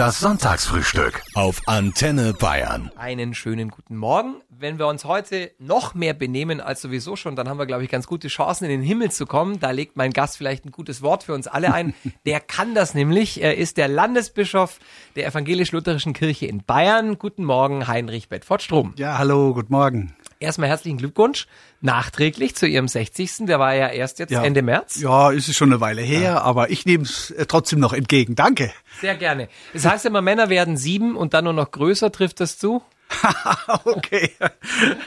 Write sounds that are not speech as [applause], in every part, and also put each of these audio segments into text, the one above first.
Das Sonntagsfrühstück auf Antenne Bayern. Einen schönen guten Morgen. Wenn wir uns heute noch mehr benehmen als sowieso schon, dann haben wir, glaube ich, ganz gute Chancen, in den Himmel zu kommen. Da legt mein Gast vielleicht ein gutes Wort für uns alle ein. [laughs] Der kann das nämlich. Er ist der Landesbischof der evangelisch-lutherischen Kirche in Bayern. Guten Morgen, Heinrich Bedford Strom. Ja, hallo, guten Morgen. Erstmal herzlichen Glückwunsch nachträglich zu Ihrem 60. Der war ja erst jetzt Ja. Ende März. Ja, ist es schon eine Weile her, aber ich nehme es trotzdem noch entgegen. Danke. Sehr gerne. Das heißt immer, Männer werden sieben und dann nur noch größer. Trifft das zu? [laughs] okay.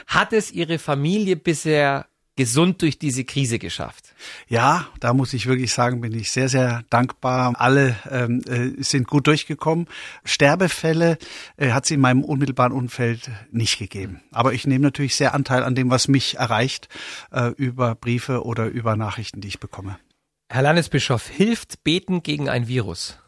Hat es Ihre Familie bisher gesund durch diese Krise geschafft? Ja, da muss ich wirklich sagen, bin ich sehr, sehr dankbar. Alle ähm, äh, sind gut durchgekommen. Sterbefälle äh, hat es in meinem unmittelbaren Umfeld nicht gegeben. Aber ich nehme natürlich sehr Anteil an dem, was mich erreicht, äh, über Briefe oder über Nachrichten, die ich bekomme. Herr Landesbischof, hilft Beten gegen ein Virus?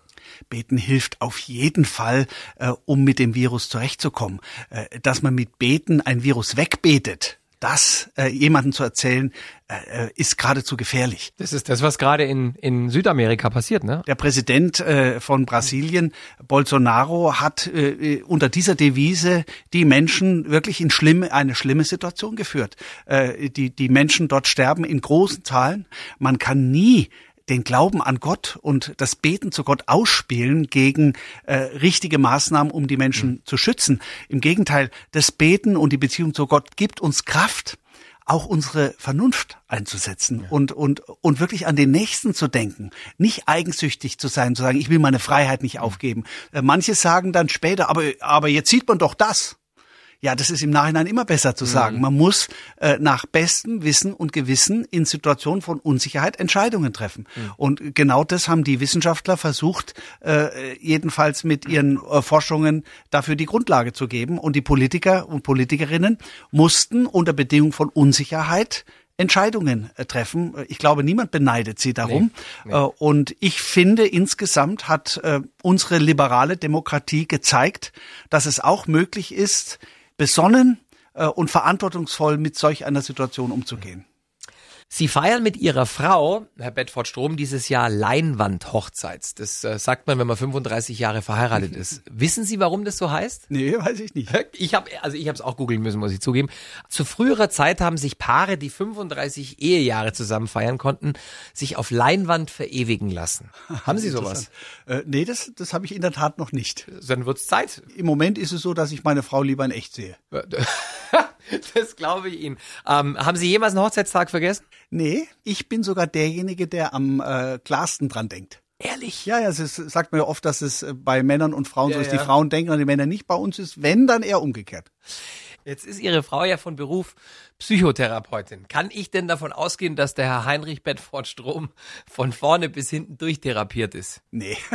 Beten hilft auf jeden Fall, äh, um mit dem Virus zurechtzukommen. Äh, dass man mit Beten ein Virus wegbetet, das äh, jemandem zu erzählen, äh, äh, ist geradezu gefährlich. Das ist das, was gerade in, in Südamerika passiert, ne? Der Präsident äh, von Brasilien, Bolsonaro, hat äh, unter dieser Devise die Menschen wirklich in schlimme, eine schlimme Situation geführt. Äh, die, die Menschen dort sterben in großen Zahlen. Man kann nie den Glauben an Gott und das Beten zu Gott ausspielen gegen äh, richtige Maßnahmen, um die Menschen zu schützen. Im Gegenteil, das Beten und die Beziehung zu Gott gibt uns Kraft, auch unsere Vernunft einzusetzen und, und, und wirklich an den Nächsten zu denken. Nicht eigensüchtig zu sein, zu sagen, ich will meine Freiheit nicht aufgeben. Äh, manche sagen dann später, aber, aber jetzt sieht man doch das. Ja, das ist im Nachhinein immer besser zu sagen. Man muss äh, nach bestem Wissen und Gewissen in Situationen von Unsicherheit Entscheidungen treffen. Und genau das haben die Wissenschaftler versucht, äh, jedenfalls mit ihren äh, Forschungen dafür die Grundlage zu geben. Und die Politiker und Politikerinnen mussten unter Bedingung von Unsicherheit Entscheidungen äh, treffen. Ich glaube, niemand beneidet sie darum. Nee, nee. Äh, Und ich finde, insgesamt hat äh, unsere liberale Demokratie gezeigt, dass es auch möglich ist, besonnen äh, und verantwortungsvoll mit solch einer Situation umzugehen. Sie feiern mit Ihrer Frau, Herr Bedford Strom, dieses Jahr Leinwandhochzeits. Das äh, sagt man, wenn man 35 Jahre verheiratet ist. [laughs] Wissen Sie, warum das so heißt? Nee, weiß ich nicht. [laughs] Ich habe also ich habe es auch googeln müssen, muss ich zugeben. Zu früherer Zeit haben sich Paare, die 35 Ehejahre zusammen feiern konnten, sich auf Leinwand verewigen lassen. [laughs] Haben Sie sowas? Äh, nee, das, das habe ich in der Tat noch nicht. Dann wird's Zeit. Im Moment ist es so, dass ich meine Frau lieber in echt sehe. [laughs] Das glaube ich Ihnen. Ähm, haben Sie jemals einen Hochzeitstag vergessen? Nee, ich bin sogar derjenige, der am äh, klarsten dran denkt. Ehrlich? Ja, ja, es ist, sagt man ja oft, dass es äh, bei Männern und Frauen Ja, so ist. ja. Die Frauen denken an die Männer nicht. Bei uns ist, wenn, dann eher umgekehrt. Jetzt ist Ihre Frau ja von Beruf Psychotherapeutin. Kann ich denn davon ausgehen, dass der Herr Heinrich Bedford Strom von vorne bis hinten durchtherapiert ist? Nee. [laughs]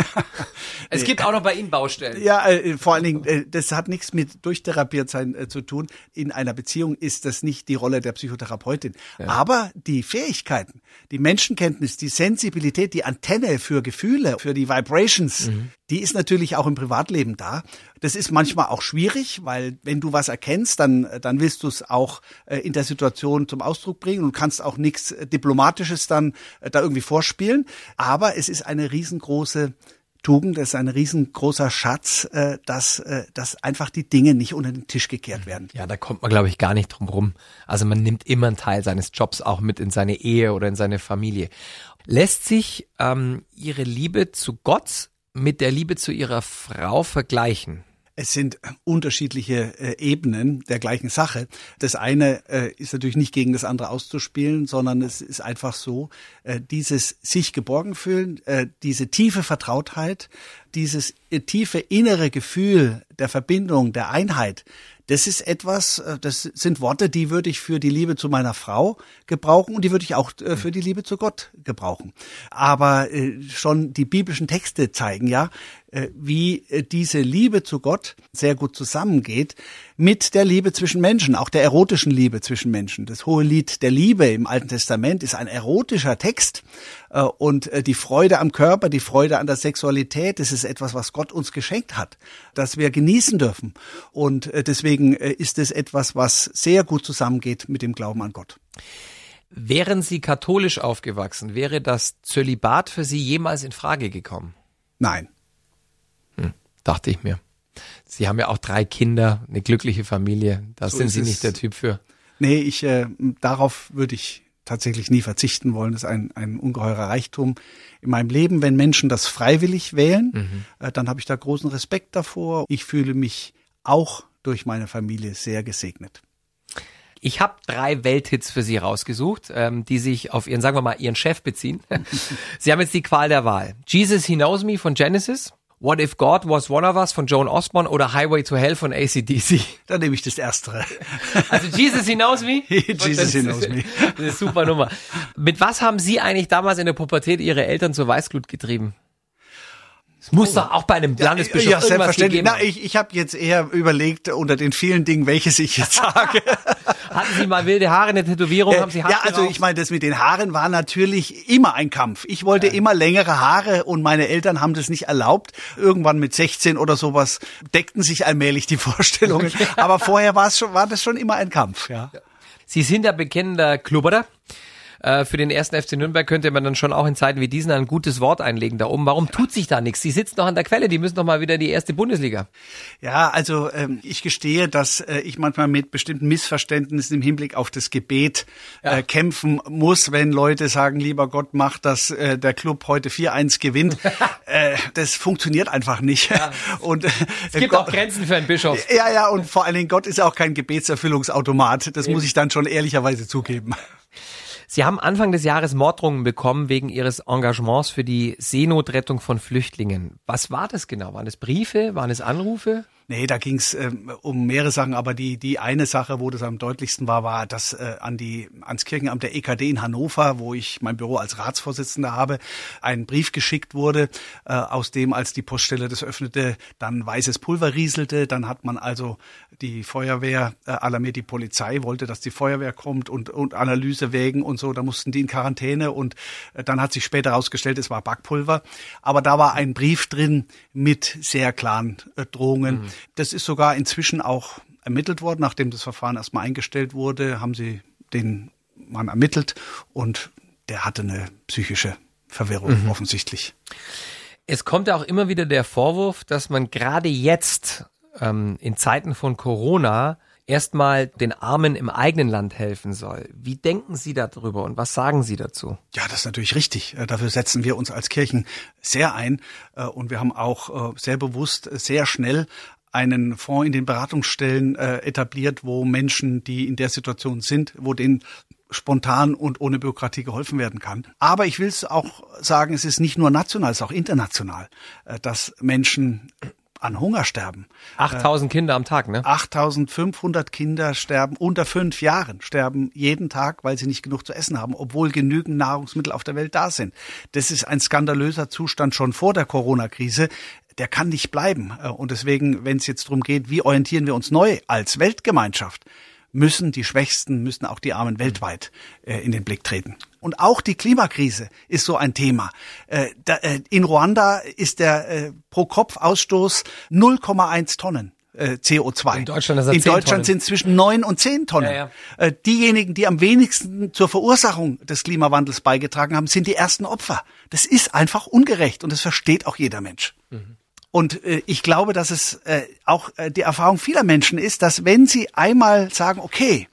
Es gibt auch noch bei Ihnen Baustellen. Ja, äh, vor allen Dingen, äh, das hat nichts mit durchtherapiert sein äh, zu tun. In einer Beziehung ist das nicht die Rolle der Psychotherapeutin. Aber die Fähigkeiten, die Menschenkenntnis, die Sensibilität, die Antenne für Gefühle, für die Vibrations, die ist natürlich auch im Privatleben da. Das ist manchmal auch schwierig, weil wenn du was erkennst, dann, dann willst du es auch äh, in der Situation zum Ausdruck bringen und kannst auch nichts äh, Diplomatisches dann äh, da irgendwie vorspielen. Aber es ist eine riesengroße Tugend, es ist ein riesengroßer Schatz, äh, dass, dass einfach die Dinge nicht unter den Tisch gekehrt werden. Ja, da kommt man, glaube ich, gar nicht drum rum. Also man nimmt immer einen Teil seines Jobs auch mit in seine Ehe oder in seine Familie. Lässt sich ähm, Ihre Liebe zu Gott mit der Liebe zu Ihrer Frau vergleichen? Es sind unterschiedliche äh, Ebenen der gleichen Sache. Das eine äh, ist natürlich nicht gegen das andere auszuspielen, sondern es ist einfach so, äh, dieses sich geborgen fühlen, äh, diese tiefe Vertrautheit, dieses äh, tiefe innere Gefühl der Verbindung, der Einheit, das ist etwas, äh, das sind Worte, die würde ich für die Liebe zu meiner Frau gebrauchen und die würde ich auch äh, für die Liebe zu Gott gebrauchen. Aber äh, schon die biblischen Texte zeigen ja, wie diese Liebe zu Gott sehr gut zusammengeht mit der Liebe zwischen Menschen, auch der erotischen Liebe zwischen Menschen. Das hohe Lied der Liebe im Alten Testament ist ein erotischer Text und die Freude am Körper, die Freude an der Sexualität, das ist etwas, was Gott uns geschenkt hat, das wir genießen dürfen. Und äh, deswegen äh, ist es etwas, was sehr gut zusammengeht mit dem Glauben an Gott. Wären Sie katholisch aufgewachsen, wäre das Zölibat für Sie jemals in Frage gekommen? Nein. dachte ich mir. Sie haben ja auch drei Kinder, eine glückliche Familie. Da so sind Sie nicht der Typ für. Nee, ich äh, darauf würde ich tatsächlich nie verzichten wollen. Das ist ein, ein ungeheurer Reichtum in meinem Leben. Wenn Menschen das freiwillig wählen, mhm. äh, dann habe ich da großen Respekt davor. Ich fühle mich auch durch meine Familie sehr gesegnet. Ich habe drei Welthits für Sie rausgesucht, ähm, die sich auf Ihren, sagen wir mal, Ihren Chef beziehen. [laughs] Sie haben jetzt die Qual der Wahl. Jesus He Knows Me von Genesis, What If God Was One of Us von Joan Osborne oder Highway to Hell von ACDC? [laughs] Dann nehme ich das Erstere. [laughs] Also Jesus He Knows Me? Jesus He Knows Me. Das ist eine super Nummer. Mit was haben Sie eigentlich damals in der Pubertät Ihre Eltern zur Weißglut getrieben? Es muss oh. doch auch bei einem Landesbischof ja, ja, selbstverständlich. Na, ich ich habe jetzt eher überlegt unter den vielen Dingen, welches ich jetzt sage. [laughs] Hatten Sie mal wilde Haare, eine Tätowierung? Äh, haben Sie Ja, also ich meine, das mit den Haaren war natürlich immer ein Kampf. Ich wollte ja. immer längere Haare und meine Eltern haben das nicht erlaubt. Irgendwann mit 16 oder sowas deckten sich allmählich die [laughs] Vorstellungen. Aber vorher war es schon, war das schon immer ein Kampf. Ja. Sie sind ja bekennender Klubberer. Äh, für den ersten FC Nürnberg könnte man dann schon auch in Zeiten wie diesen ein gutes Wort einlegen da oben. Warum tut sich da nichts? Sie sitzen doch an der Quelle, die müssen doch mal wieder die erste Bundesliga. Ja, also ähm, ich gestehe, dass äh, ich manchmal mit bestimmten Missverständnissen im Hinblick auf das Gebet äh, ja. kämpfen muss, wenn Leute sagen, lieber Gott, mach, dass äh, der Club heute 4-1 gewinnt. [laughs] äh, das funktioniert einfach nicht. Ja. [laughs] Und, äh, es gibt Gott, auch Grenzen für einen Bischof. [laughs] Ja, ja, und vor allen Dingen, Gott ist auch kein Gebetserfüllungsautomat. Das Eben. muss ich dann schon ehrlicherweise zugeben. Sie haben Anfang des Jahres Morddrohungen bekommen wegen Ihres Engagements für die Seenotrettung von Flüchtlingen. Was war das genau? Waren es Briefe? Waren es Anrufe? Nee, da ging es ähm, um mehrere Sachen, aber die, die eine Sache, wo das am deutlichsten war, war, dass äh, an die, ans Kirchenamt der EKD in Hannover, wo ich mein Büro als Ratsvorsitzender habe, ein Brief geschickt wurde, äh, aus dem, als die Poststelle das öffnete, dann weißes Pulver rieselte. Dann hat man also die Feuerwehr äh, alarmiert, die Polizei wollte, dass die Feuerwehr kommt und, und Analyse wägen und so. Da mussten die in Quarantäne und äh, dann hat sich später herausgestellt, es war Backpulver. Aber da war ein Brief drin mit sehr klaren äh, Drohungen. Mhm. Das ist sogar inzwischen auch ermittelt worden. Nachdem das Verfahren erstmal eingestellt wurde, haben sie den Mann ermittelt und der hatte eine psychische Verwirrung mhm. offensichtlich. Es kommt ja auch immer wieder der Vorwurf, dass man gerade jetzt ähm, in Zeiten von Corona erstmal den Armen im eigenen Land helfen soll. Wie denken Sie darüber und was sagen Sie dazu? Ja, das ist natürlich richtig. Äh, dafür setzen wir uns als Kirchen sehr ein äh, und wir haben auch äh, sehr bewusst, sehr schnell einen Fonds in den Beratungsstellen etabliert, wo Menschen, die in der Situation sind, wo denen spontan und ohne Bürokratie geholfen werden kann. Aber ich will es auch sagen, es ist nicht nur national, es ist auch international, dass Menschen an Hunger sterben. 8000 äh, Kinder am Tag, ne? 8500 Kinder sterben unter fünf Jahren, sterben jeden Tag, weil sie nicht genug zu essen haben, obwohl genügend Nahrungsmittel auf der Welt da sind. Das ist ein skandalöser Zustand schon vor der Corona-Krise. Der kann nicht bleiben. Äh, und deswegen, wenn es jetzt darum geht, wie orientieren wir uns neu als Weltgemeinschaft, müssen die Schwächsten, müssen auch die Armen weltweit äh, in den Blick treten. Und auch die Klimakrise ist so ein Thema. Äh, da, äh, in Ruanda ist der äh, Pro-Kopf-Ausstoß 0,1 Tonnen. Äh, CO2. In Deutschland, In Deutschland sind zwischen neun und zehn Tonnen. Ja, ja. Diejenigen, die am wenigsten zur Verursachung des Klimawandels beigetragen haben, sind die ersten Opfer. Das ist einfach ungerecht und das versteht auch jeder Mensch. Mhm. Und äh, ich glaube, dass es äh, auch äh, die Erfahrung vieler Menschen ist, dass wenn sie einmal sagen, okay,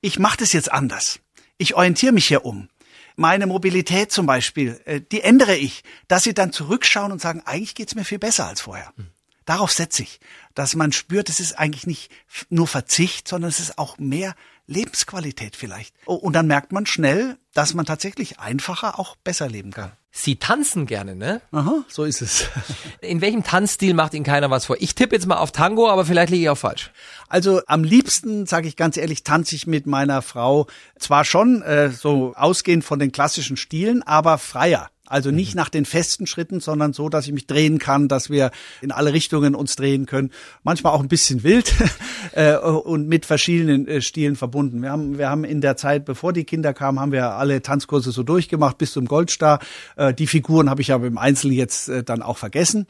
ich mache das jetzt anders, ich orientiere mich hier um, meine Mobilität zum Beispiel, äh, die ändere ich, dass sie dann zurückschauen und sagen, eigentlich geht's mir viel besser als vorher. Hm. Darauf setze ich, dass man spürt, es ist eigentlich nicht nur Verzicht, sondern es ist auch mehr Lebensqualität vielleicht. Oh, und dann merkt man schnell, dass man tatsächlich einfacher auch besser leben kann. Sie tanzen gerne, ne? Aha, so ist es. [laughs] In welchem Tanzstil macht Ihnen keiner was vor? Ich tippe jetzt mal auf Tango, aber vielleicht liege ich auch falsch. Also am liebsten, sage ich ganz ehrlich, tanze ich mit meiner Frau zwar schon äh, so ausgehend von den klassischen Stilen, aber freier. Also nicht mhm. nach den festen Schritten, sondern so, dass ich mich drehen kann, dass wir in alle Richtungen uns drehen können. Manchmal auch ein bisschen wild [laughs] äh, und mit verschiedenen äh, Stilen verbunden. Wir haben, wir haben in der Zeit, bevor die Kinder kamen, haben wir alle Tanzkurse so durchgemacht bis zum Goldstar. Äh, die Figuren habe ich aber im Einzelnen jetzt dann auch vergessen.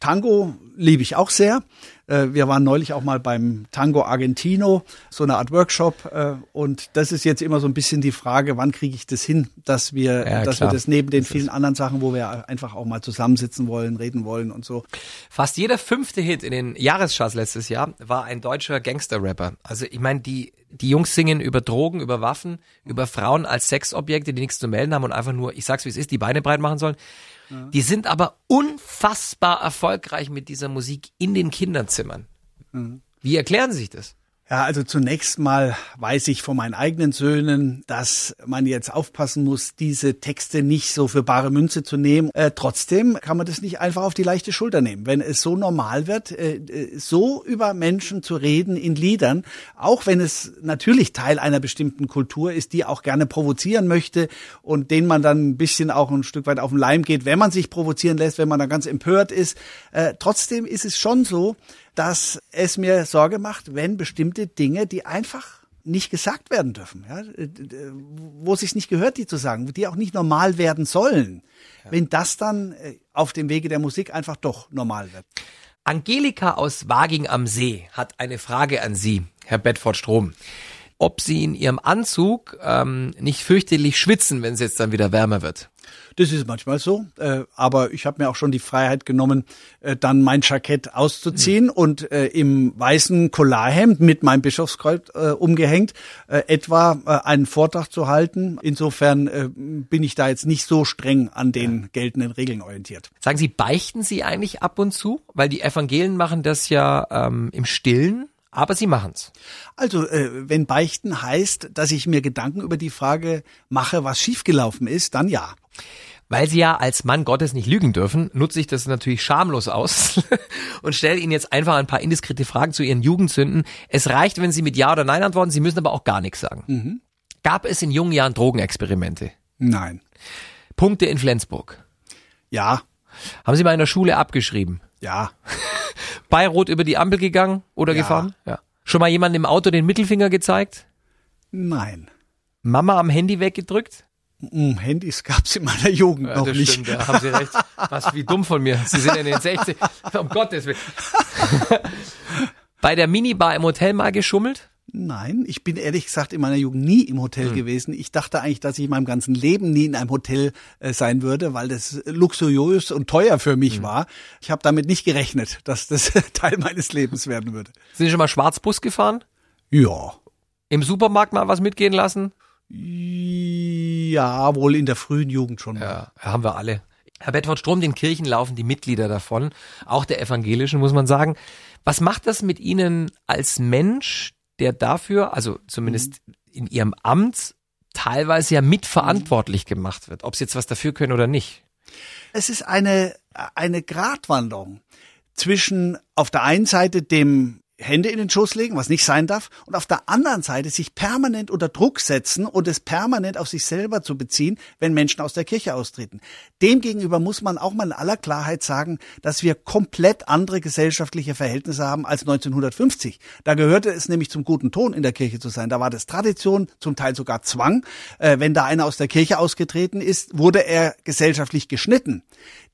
Tango liebe ich auch sehr. Äh, wir waren neulich auch mal beim Tango Argentino, so eine Art Workshop. Äh, und das ist jetzt immer so ein bisschen die Frage, wann kriege ich das hin, dass wir, Ja, dass klar. wir das neben den vielen anderen Sachen, wo wir einfach auch mal zusammensitzen wollen, reden wollen und so. Fast jeder fünfte Hit in den Jahrescharts letztes Jahr war ein deutscher Gangster-Rapper. Also ich meine, die, die Jungs singen über Drogen, über Waffen, über Frauen als Sexobjekte, die nichts zu melden haben und einfach nur, ich sag's wie es ist, die Beine breit machen sollen. Die sind aber unfassbar erfolgreich mit dieser Musik in den Kinderzimmern. Wie erklären Sie sich das? Ja, also zunächst mal weiß ich von meinen eigenen Söhnen, dass man jetzt aufpassen muss, diese Texte nicht so für bare Münze zu nehmen. Äh, trotzdem kann man das nicht einfach auf die leichte Schulter nehmen. Wenn es so normal wird, äh, äh, so über Menschen zu reden in Liedern, auch wenn es natürlich Teil einer bestimmten Kultur ist, die auch gerne provozieren möchte und denen man dann ein bisschen auch ein Stück weit auf den Leim geht, wenn man sich provozieren lässt, wenn man dann ganz empört ist. Äh, trotzdem ist es schon so, dass es mir Sorge macht, wenn bestimmte Dinge, die einfach nicht gesagt werden dürfen, ja, wo es sich nicht gehört, die zu sagen, die auch nicht normal werden sollen, wenn das dann äh, auf dem Wege der Musik einfach doch normal wird. Angelika aus Waging am See hat eine Frage an Sie, Herr Bedford Strom. Ob Sie in Ihrem Anzug ähm, nicht fürchterlich schwitzen, wenn es jetzt dann wieder wärmer wird. Das ist manchmal so, äh, aber ich habe mir auch schon die Freiheit genommen, äh, dann mein Jackett auszuziehen und äh, im weißen Collarhemd mit meinem Bischofskreuz äh, umgehängt äh, etwa äh, einen Vortrag zu halten. Insofern äh, bin ich da jetzt nicht so streng an den geltenden Regeln orientiert. Sagen Sie, beichten Sie eigentlich ab und zu? Weil die Evangelien machen das ja ähm, im Stillen, aber sie machen's. Also, äh, wenn Beichten heißt, dass ich mir Gedanken über die Frage mache, was schiefgelaufen ist, dann ja. Weil Sie ja als Mann Gottes nicht lügen dürfen, nutze ich das natürlich schamlos aus [laughs] und stelle Ihnen jetzt einfach ein paar indiskrete Fragen zu Ihren Jugendsünden. Es reicht, wenn Sie mit Ja oder Nein antworten, Sie müssen aber auch gar nichts sagen. Gab es in jungen Jahren Drogenexperimente? Nein. Punkte in Flensburg? Ja. Haben Sie mal in der Schule abgeschrieben? Ja. [laughs] Bei Rot über die Ampel gegangen oder Ja. gefahren? Ja. Schon mal jemand im Auto den Mittelfinger gezeigt? Nein. Mama am Handy weggedrückt? Hm, Handys gab's in meiner Jugend Ja, noch das nicht. stimmt, da haben Sie recht. Was, wie dumm von mir. Sie sind in den 60. Um Gottes Willen. [laughs] Bei der Minibar im Hotel mal geschummelt? Nein, ich bin ehrlich gesagt in meiner Jugend nie im Hotel Hm. gewesen. Ich dachte eigentlich, dass ich in meinem ganzen Leben nie in einem Hotel äh, sein würde, weil das luxuriös und teuer für mich Hm. war. Ich habe damit nicht gerechnet, [laughs] dass das [laughs] Teil meines Lebens werden würde. Sind Sie schon mal Schwarzbus gefahren? Ja. Im Supermarkt mal was mitgehen lassen? Ja, wohl in der frühen Jugend schon. Ja, haben wir alle. Herr Bedford Strom, den Kirchen laufen die Mitglieder davon, auch der evangelischen, muss man sagen. Was macht das mit Ihnen als Mensch, der dafür, also zumindest in Ihrem Amt, teilweise ja mitverantwortlich gemacht wird, ob Sie jetzt was dafür können oder nicht? Es ist eine, eine Gratwanderung zwischen auf der einen Seite dem Hände in den Schoß legen, was nicht sein darf, und auf der anderen Seite sich permanent unter Druck setzen und es permanent auf sich selber zu beziehen, wenn Menschen aus der Kirche austreten. Demgegenüber muss man auch mal in aller Klarheit sagen, dass wir komplett andere gesellschaftliche Verhältnisse haben als 1950. Da gehörte es nämlich zum guten Ton, in der Kirche zu sein. Da war das Tradition, zum Teil sogar Zwang. Äh, wenn da einer aus der Kirche ausgetreten ist, wurde er gesellschaftlich geschnitten.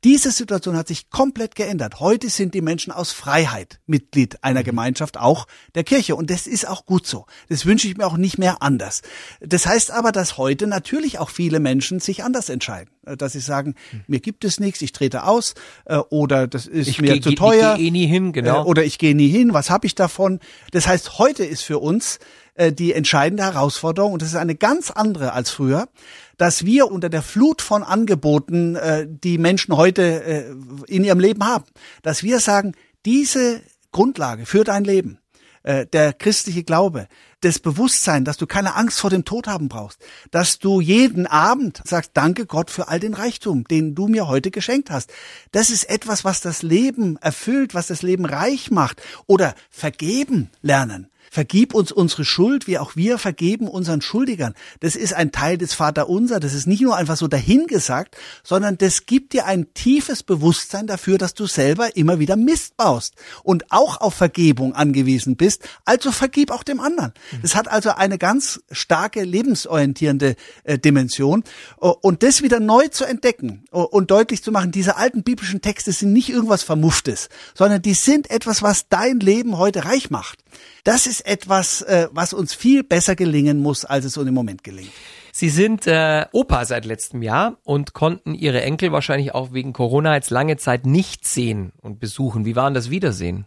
Diese Situation hat sich komplett geändert. Heute sind die Menschen aus Freiheit Mitglied einer Gemeinschaft, auch der Kirche. Und das ist auch gut so. Das wünsche ich mir auch nicht mehr anders. Das heißt aber, dass heute natürlich auch viele Menschen sich anders entscheiden. Äh, Dass sie sagen, mir gibt es nichts, ich trete aus, äh, oder das ist Ich mir geh- zu teuer. ich geh eh nie hin, genau. Äh, Oder ich gehe nie hin, was habe ich davon? Das heißt, heute ist für uns äh, die entscheidende Herausforderung, und das ist eine ganz andere als früher, dass wir unter der Flut von Angeboten, äh, die Menschen heute äh, in ihrem Leben haben, dass wir sagen, diese Grundlage für dein Leben, äh, der christliche Glaube, das Bewusstsein, dass du keine Angst vor dem Tod haben brauchst, dass du jeden Abend sagst, danke Gott für all den Reichtum, den du mir heute geschenkt hast. Das ist etwas, was das Leben erfüllt, was das Leben reich macht. Oder vergeben lernen. Vergib uns unsere Schuld, wie auch wir vergeben unseren Schuldigern. Das ist ein Teil des Vaterunser. Das ist nicht nur einfach so dahingesagt, sondern das gibt dir ein tiefes Bewusstsein dafür, dass du selber immer wieder Mist baust und auch auf Vergebung angewiesen bist. Also vergib auch dem anderen. Es hat also eine ganz starke lebensorientierende äh, Dimension. Und das wieder neu zu entdecken und deutlich zu machen, diese alten biblischen Texte sind nicht irgendwas Vermufftes, sondern die sind etwas, was dein Leben heute reich macht. Das ist etwas, äh, was uns viel besser gelingen muss, als es uns im Moment gelingt. Sie sind äh, Opa seit letztem Jahr und konnten Ihre Enkel wahrscheinlich auch wegen Corona jetzt lange Zeit nicht sehen und besuchen. Wie waren das Wiedersehen?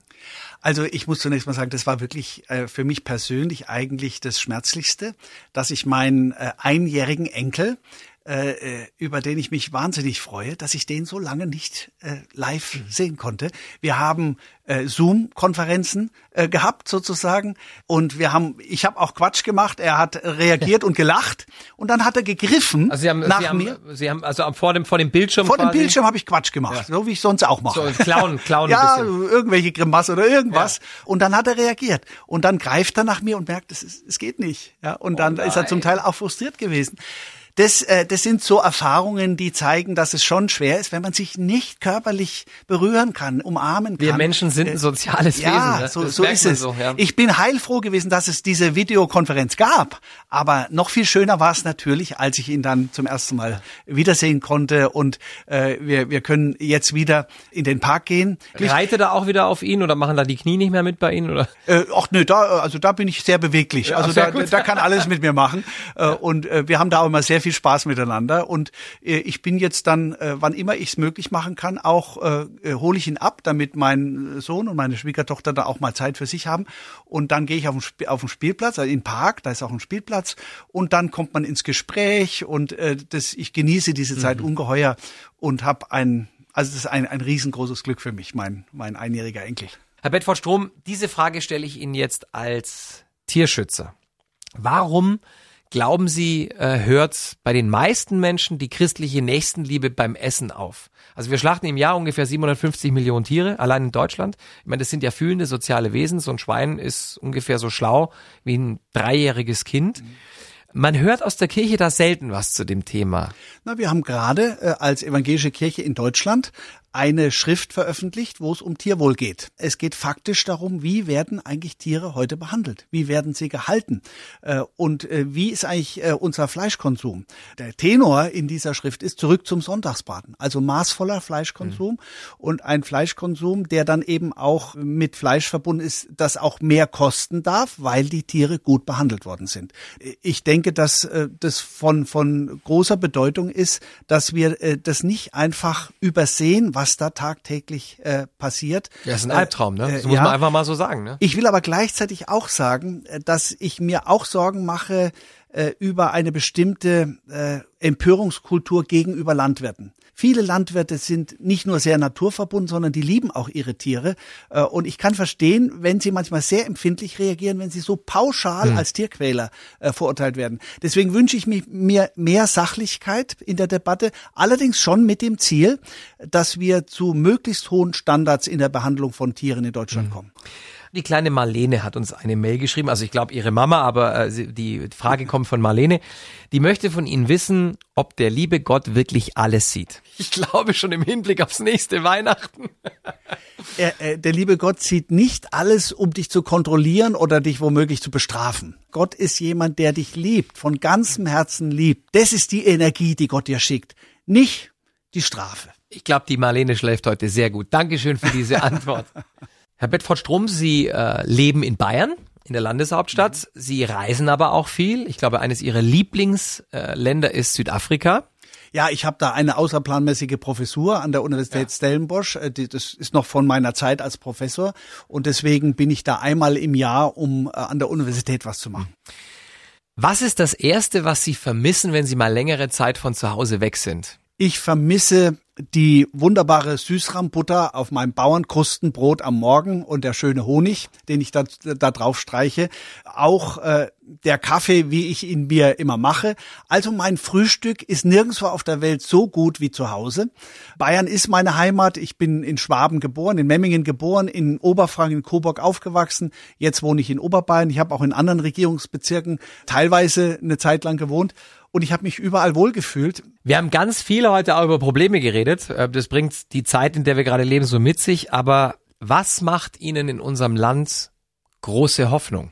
Also ich muss zunächst mal sagen, das war wirklich äh, für mich persönlich eigentlich das Schmerzlichste, dass ich meinen äh, einjährigen Enkel äh, äh, über den ich mich wahnsinnig freue, dass ich den so lange nicht äh, live mhm. sehen konnte. Wir haben äh, Zoom-Konferenzen äh, gehabt sozusagen und wir haben, ich habe auch Quatsch gemacht. Er hat reagiert [laughs] und gelacht und dann hat er gegriffen also Sie haben, nach Sie haben, mir. Sie haben also vor dem vor dem Bildschirm vor dem Bildschirm habe ich Quatsch gemacht, ja. so wie ich sonst auch mache. So klauen, klauen [laughs] ja, irgendwelche Grimasse oder irgendwas. Ja. Und dann hat er reagiert und dann greift er nach mir und merkt, es, es geht nicht. Ja, und dann oh ist er zum Teil auch frustriert gewesen das, äh, das sind so Erfahrungen, die zeigen, dass es schon schwer ist, wenn man sich nicht körperlich berühren kann, umarmen kann. Wir Menschen sind ein äh, soziales ja, Wesen. Ja, so, so ist es. So, ja. Ich bin heilfroh gewesen, dass es diese Videokonferenz gab. Aber noch viel schöner war es natürlich, als ich ihn dann zum ersten Mal wiedersehen konnte und äh, wir, wir können jetzt wieder in den Park gehen. Reitet er auch wieder auf ihn oder machen da die Knie nicht mehr mit bei Ihnen? Oder? Äh, ach nö, da, also da bin ich sehr beweglich. Also da, da kann alles mit mir machen. [laughs] Äh, und äh, wir haben da auch immer sehr viel viel Spaß miteinander. Und äh, ich bin jetzt dann, äh, wann immer ich es möglich machen kann, auch äh, äh, hole ich ihn ab, damit mein Sohn und meine Schwiegertochter da auch mal Zeit für sich haben. Und dann gehe ich auf den, Sp auf den Spielplatz, also in den Park, da ist auch ein Spielplatz. Und dann kommt man ins Gespräch und äh, das, ich genieße diese Zeit mhm. ungeheuer und habe ein, also das ist ein, ein riesengroßes Glück für mich, mein, mein einjähriger Enkel. Herr Bedford Strom, diese Frage stelle ich Ihnen jetzt als Tierschützer. Warum Glauben Sie, äh, hört bei den meisten Menschen die christliche Nächstenliebe beim Essen auf? Also wir schlachten im Jahr ungefähr 750 Millionen Tiere, allein in Deutschland. Ich meine, das sind ja fühlende soziale Wesen. So ein Schwein ist ungefähr so schlau wie ein dreijähriges Kind. Man hört aus der Kirche da selten was zu dem Thema. Na, wir haben gerade äh, als evangelische Kirche in Deutschland eine Schrift veröffentlicht, wo es um Tierwohl geht. Es geht faktisch darum, wie werden eigentlich Tiere heute behandelt? Wie werden sie gehalten? Äh, und äh, wie ist eigentlich äh, unser Fleischkonsum? Der Tenor in dieser Schrift ist zurück zum Sonntagsbraten, also maßvoller Fleischkonsum mhm. und ein Fleischkonsum, der dann eben auch mit Fleisch verbunden ist, das auch mehr kosten darf, weil die Tiere gut behandelt worden sind. Ich denke, dass das von, von großer Bedeutung ist, dass wir das nicht einfach übersehen, was da tagtäglich äh, passiert. Ja, ist ein Albtraum, ne? Das äh, muss ja. man einfach mal so sagen, ne? Ich will aber gleichzeitig auch sagen, äh, dass ich mir auch Sorgen mache äh, über eine bestimmte äh, Empörungskultur gegenüber Landwirten. Viele Landwirte sind nicht nur sehr naturverbunden, sondern die lieben auch ihre Tiere. Äh, und ich kann verstehen, wenn sie manchmal sehr empfindlich reagieren, wenn sie so pauschal hm. als Tierquäler äh, verurteilt werden. Deswegen wünsche ich mir mehr Sachlichkeit in der Debatte, allerdings schon mit dem Ziel, dass wir zu möglichst hohen Standards in der Behandlung von Tieren in Deutschland hm. kommen. Die kleine Marlene hat uns eine Mail geschrieben, also ich glaube ihre Mama, aber äh, die Frage kommt von Marlene. Die möchte von Ihnen wissen, ob der liebe Gott wirklich alles sieht. Ich glaube schon im Hinblick aufs nächste Weihnachten. Er, äh, der liebe Gott sieht nicht alles, um dich zu kontrollieren oder dich womöglich zu bestrafen. Gott ist jemand, der dich liebt, von ganzem Herzen liebt. Das ist die Energie, die Gott dir schickt, nicht die Strafe. Ich glaube, die Marlene schläft heute sehr gut. Dankeschön für diese [laughs] Antwort. Herr Bedford Strom, Sie äh, leben in Bayern, in der Landeshauptstadt. Mhm. Sie reisen aber auch viel. Ich glaube, eines Ihrer Lieblingsländer ist Südafrika. Ja, ich habe da eine außerplanmäßige Professur an der Universität ja. Stellenbosch. Äh, das ist noch von meiner Zeit als Professor und deswegen bin ich da einmal im Jahr, um äh, an der Universität was zu machen. Was ist das Erste, was Sie vermissen, wenn Sie mal längere Zeit von zu Hause weg sind? Ich vermisse die wunderbare Süßrahmbutter auf meinem Bauernkrustenbrot am Morgen und der schöne Honig, den ich da, da drauf streiche. Auch äh, der Kaffee, wie ich ihn mir immer mache. Also mein Frühstück ist nirgendwo auf der Welt so gut wie zu Hause. Bayern ist meine Heimat. Ich bin in Schwaben geboren, in Memmingen geboren, in Oberfranken, in Coburg aufgewachsen. Jetzt wohne ich in Oberbayern. Ich habe auch in anderen Regierungsbezirken teilweise eine Zeit lang gewohnt und ich habe mich überall wohlgefühlt. Wir haben ganz viel heute auch über Probleme geredet. Äh, das bringt die Zeit, in der wir gerade leben, so mit sich. Aber was macht Ihnen in unserem Land große Hoffnung?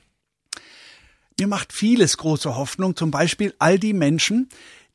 Mir macht vieles große Hoffnung, zum Beispiel all die Menschen,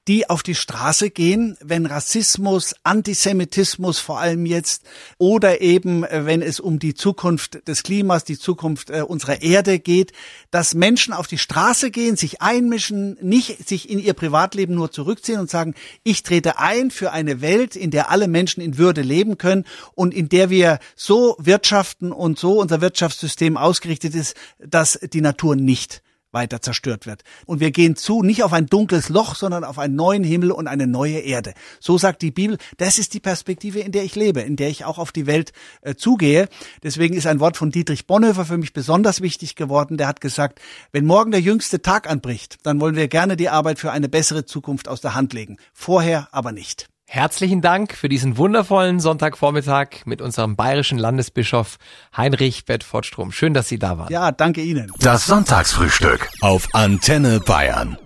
die auf die Straße gehen, wenn Rassismus, Antisemitismus vor allem jetzt oder eben äh, wenn es um die Zukunft des Klimas, die Zukunft äh, unserer Erde geht, dass Menschen auf die Straße gehen, sich einmischen, nicht sich in ihr Privatleben nur zurückziehen und sagen, ich trete ein für eine Welt, in der alle Menschen in Würde leben können und in der wir so wirtschaften und so unser Wirtschaftssystem ausgerichtet ist, dass die Natur nicht weiter zerstört wird. Und wir gehen zu, nicht auf ein dunkles Loch, sondern auf einen neuen Himmel und eine neue Erde. So sagt die Bibel, das ist die Perspektive, in der ich lebe, in der ich auch auf die Welt äh, zugehe. Deswegen ist ein Wort von Dietrich Bonhoeffer für mich besonders wichtig geworden. Der hat gesagt, wenn morgen der jüngste Tag anbricht, dann wollen wir gerne die Arbeit für eine bessere Zukunft aus der Hand legen. Vorher aber nicht. Herzlichen Dank für diesen wundervollen Sonntagvormittag mit unserem bayerischen Landesbischof Heinrich Bedford Strom. Schön, dass Sie da waren. Ja, danke Ihnen. Das Sonntagsfrühstück auf Antenne Bayern.